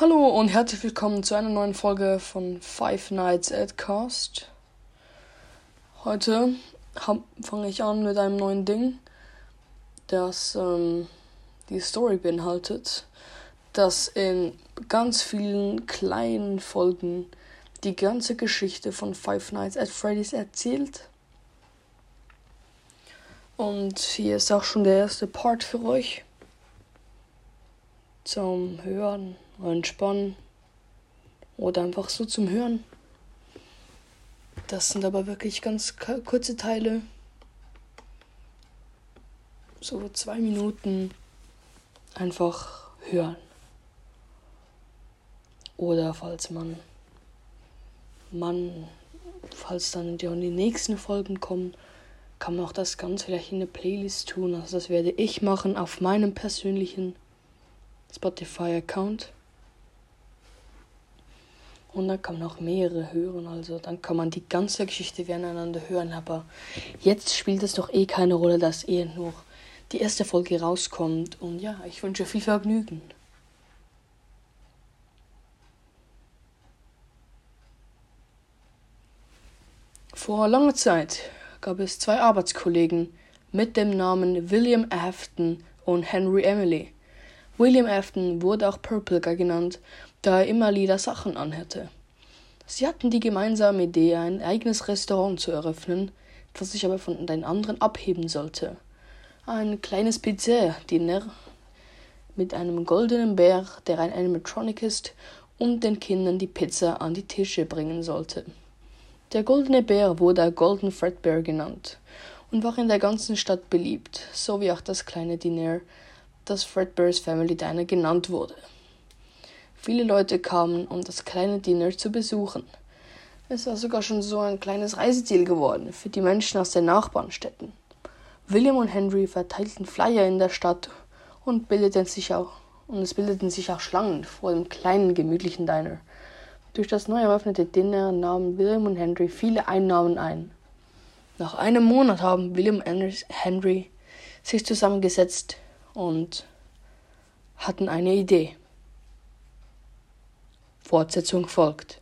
Hallo und herzlich willkommen zu einer neuen Folge von Five Nights at Cast. Heute fange ich an mit einem neuen Ding, das ähm, die Story beinhaltet, das in ganz vielen kleinen Folgen die ganze Geschichte von Five Nights at Freddy's erzählt. Und hier ist auch schon der erste Part für euch zum Hören entspannen oder einfach so zum Hören. Das sind aber wirklich ganz kurze Teile. So zwei Minuten einfach hören. Oder falls man, man, falls dann die, die nächsten Folgen kommen, kann man auch das Ganze vielleicht in eine Playlist tun. Also das werde ich machen auf meinem persönlichen Spotify-Account. Und dann kann man auch mehrere hören. Also dann kann man die ganze Geschichte voneinander hören. Aber jetzt spielt es doch eh keine Rolle, dass eh nur die erste Folge rauskommt. Und ja, ich wünsche viel Vergnügen. Vor langer Zeit gab es zwei Arbeitskollegen mit dem Namen William Afton und Henry Emily. William Afton wurde auch Purpleguy genannt da er immer lila Sachen anhätte. Sie hatten die gemeinsame Idee, ein eigenes Restaurant zu eröffnen, das sich aber von den anderen abheben sollte. Ein kleines Pizzeria-Dinner mit einem goldenen Bär, der ein Animatronic ist, und den Kindern die Pizza an die Tische bringen sollte. Der goldene Bär wurde Golden Fredbear genannt und war in der ganzen Stadt beliebt, so wie auch das kleine Diner, das Fredbears Family Diner genannt wurde. Viele Leute kamen, um das kleine Dinner zu besuchen. Es war sogar schon so ein kleines Reiseziel geworden für die Menschen aus den Nachbarnstädten. William und Henry verteilten Flyer in der Stadt und bildeten sich auch und es bildeten sich auch Schlangen vor dem kleinen gemütlichen Diner. Durch das neu eröffnete Dinner nahmen William und Henry viele Einnahmen ein. Nach einem Monat haben William und Henry sich zusammengesetzt und hatten eine Idee. Fortsetzung folgt.